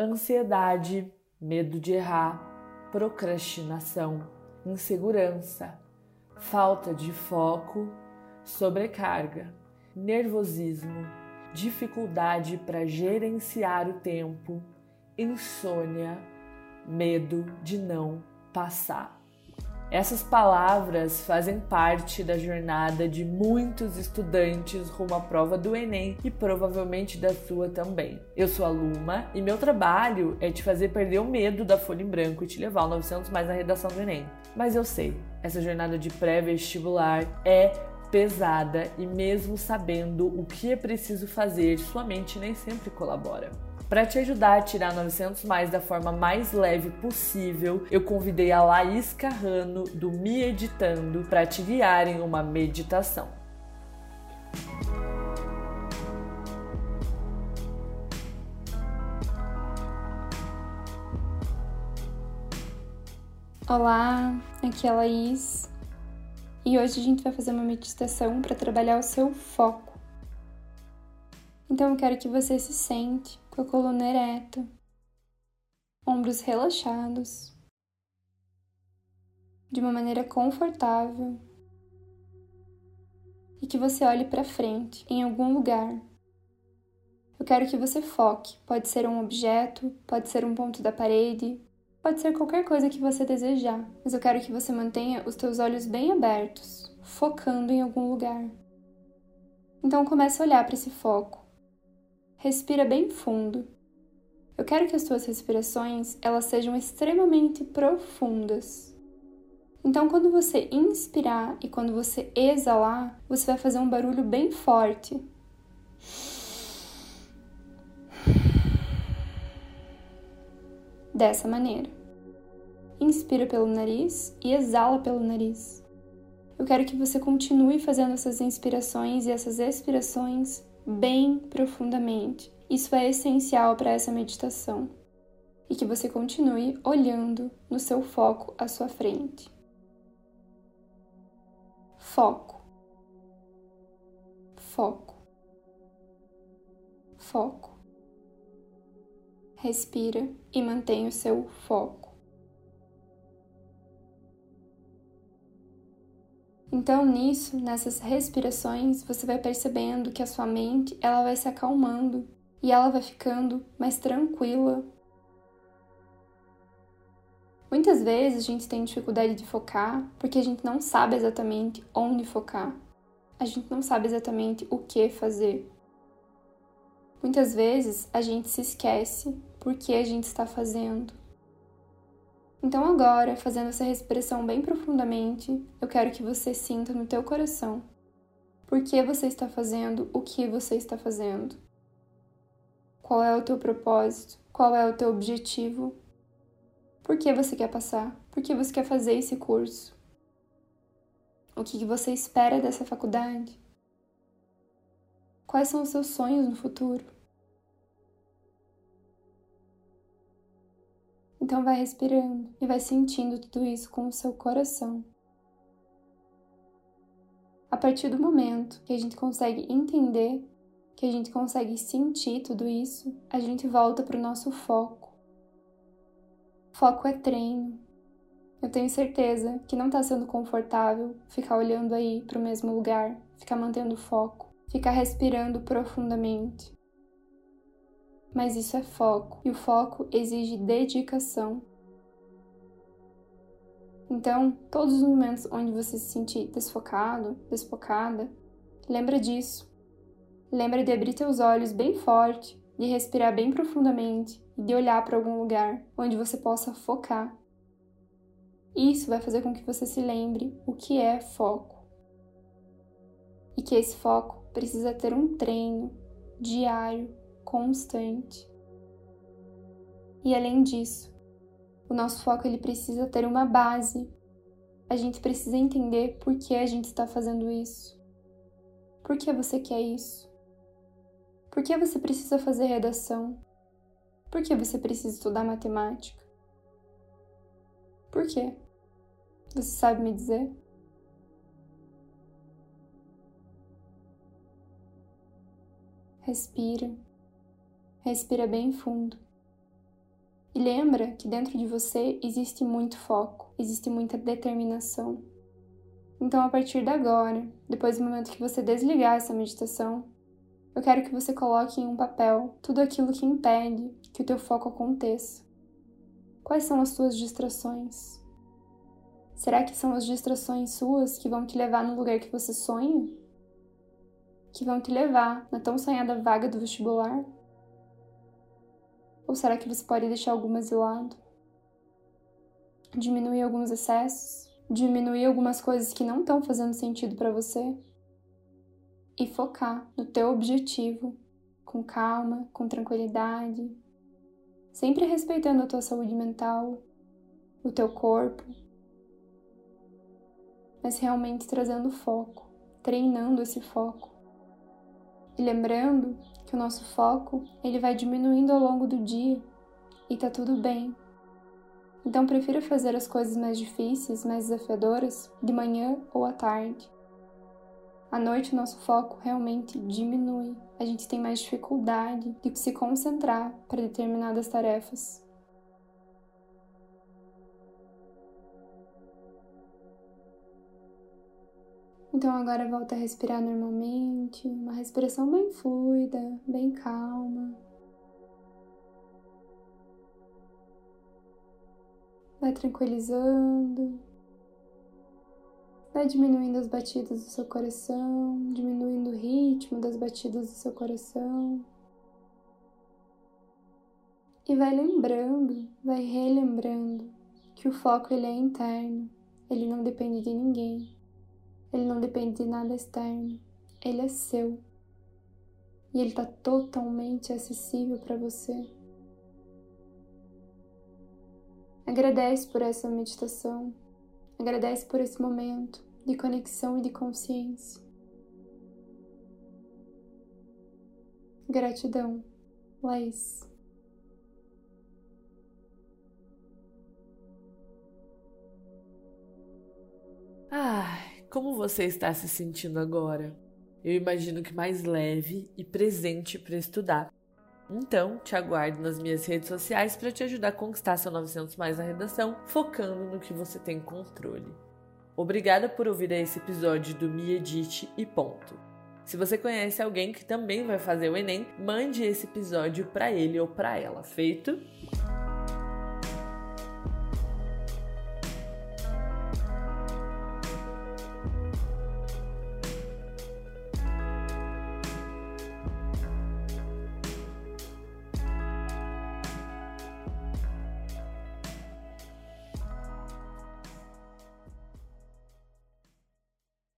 ansiedade, medo de errar, procrastinação, insegurança, falta de foco, sobrecarga, nervosismo, dificuldade para gerenciar o tempo, insônia, medo de não passar. Essas palavras fazem parte da jornada de muitos estudantes rumo à prova do Enem e provavelmente da sua também. Eu sou a Luma e meu trabalho é te fazer perder o medo da folha em branco e te levar ao 900 mais na redação do Enem. Mas eu sei, essa jornada de pré-vestibular é pesada e mesmo sabendo o que é preciso fazer, sua mente nem sempre colabora. Para te ajudar a tirar 900 mais da forma mais leve possível, eu convidei a Laís Carrano do Me Editando para te guiar em uma meditação. Olá, aqui é a Laís e hoje a gente vai fazer uma meditação para trabalhar o seu foco. Então eu quero que você se sente com a coluna ereta, ombros relaxados, de uma maneira confortável e que você olhe para frente em algum lugar. Eu quero que você foque. Pode ser um objeto, pode ser um ponto da parede, pode ser qualquer coisa que você desejar, mas eu quero que você mantenha os teus olhos bem abertos, focando em algum lugar. Então comece a olhar para esse foco respira bem fundo. Eu quero que as suas respirações elas sejam extremamente profundas. Então, quando você inspirar e quando você exalar, você vai fazer um barulho bem forte. Dessa maneira. Inspira pelo nariz e exala pelo nariz. Eu quero que você continue fazendo essas inspirações e essas expirações bem profundamente. Isso é essencial para essa meditação. E que você continue olhando no seu foco à sua frente. Foco. Foco. Foco. Respira e mantenha o seu foco. Então, nisso, nessas respirações, você vai percebendo que a sua mente, ela vai se acalmando e ela vai ficando mais tranquila. Muitas vezes a gente tem dificuldade de focar porque a gente não sabe exatamente onde focar. A gente não sabe exatamente o que fazer. Muitas vezes a gente se esquece por que a gente está fazendo. Então agora, fazendo essa respiração bem profundamente, eu quero que você sinta no teu coração por que você está fazendo o que você está fazendo. Qual é o teu propósito? Qual é o teu objetivo? Por que você quer passar? Por que você quer fazer esse curso? O que você espera dessa faculdade? Quais são os seus sonhos no futuro? Então vai respirando e vai sentindo tudo isso com o seu coração. A partir do momento que a gente consegue entender, que a gente consegue sentir tudo isso, a gente volta para o nosso foco. Foco é treino. Eu tenho certeza que não está sendo confortável ficar olhando aí para o mesmo lugar, ficar mantendo foco, ficar respirando profundamente mas isso é foco e o foco exige dedicação. Então, todos os momentos onde você se sentir desfocado, desfocada, lembra disso. Lembra de abrir teus olhos bem forte, de respirar bem profundamente e de olhar para algum lugar onde você possa focar. Isso vai fazer com que você se lembre o que é foco. E que esse foco precisa ter um treino diário constante. E além disso, o nosso foco ele precisa ter uma base. A gente precisa entender por que a gente está fazendo isso. Por que você quer isso? Por que você precisa fazer redação? Por que você precisa estudar matemática? Por quê? Você sabe me dizer? Respira. Respira bem fundo E lembra que dentro de você existe muito foco, existe muita determinação. Então, a partir de agora, depois do momento que você desligar essa meditação, eu quero que você coloque em um papel tudo aquilo que impede que o teu foco aconteça. Quais são as suas distrações? Será que são as distrações suas que vão te levar no lugar que você sonha? Que vão te levar na tão sonhada vaga do vestibular? Ou será que você pode deixar algumas de lado? Diminuir alguns excessos? Diminuir algumas coisas que não estão fazendo sentido para você? E focar no teu objetivo com calma, com tranquilidade, sempre respeitando a tua saúde mental, o teu corpo, mas realmente trazendo foco, treinando esse foco. E lembrando que o nosso foco, ele vai diminuindo ao longo do dia e tá tudo bem. Então prefira fazer as coisas mais difíceis, mais desafiadoras de manhã ou à tarde. À noite o nosso foco realmente diminui. A gente tem mais dificuldade de se concentrar para determinadas tarefas. Então agora volta a respirar normalmente, uma respiração bem fluida, bem calma. Vai tranquilizando. Vai diminuindo as batidas do seu coração, diminuindo o ritmo das batidas do seu coração. E vai lembrando, vai relembrando que o foco ele é interno, ele não depende de ninguém. Ele não depende de nada externo. Ele é seu. E ele está totalmente acessível para você. Agradece por essa meditação. Agradece por esse momento de conexão e de consciência. Gratidão, Laís. Ah, como você está se sentindo agora? Eu imagino que mais leve e presente para estudar. Então, te aguardo nas minhas redes sociais para te ajudar a conquistar seu 900 mais na redação, focando no que você tem controle. Obrigada por ouvir esse episódio do Me Edite e ponto. Se você conhece alguém que também vai fazer o Enem, mande esse episódio para ele ou para ela. Feito?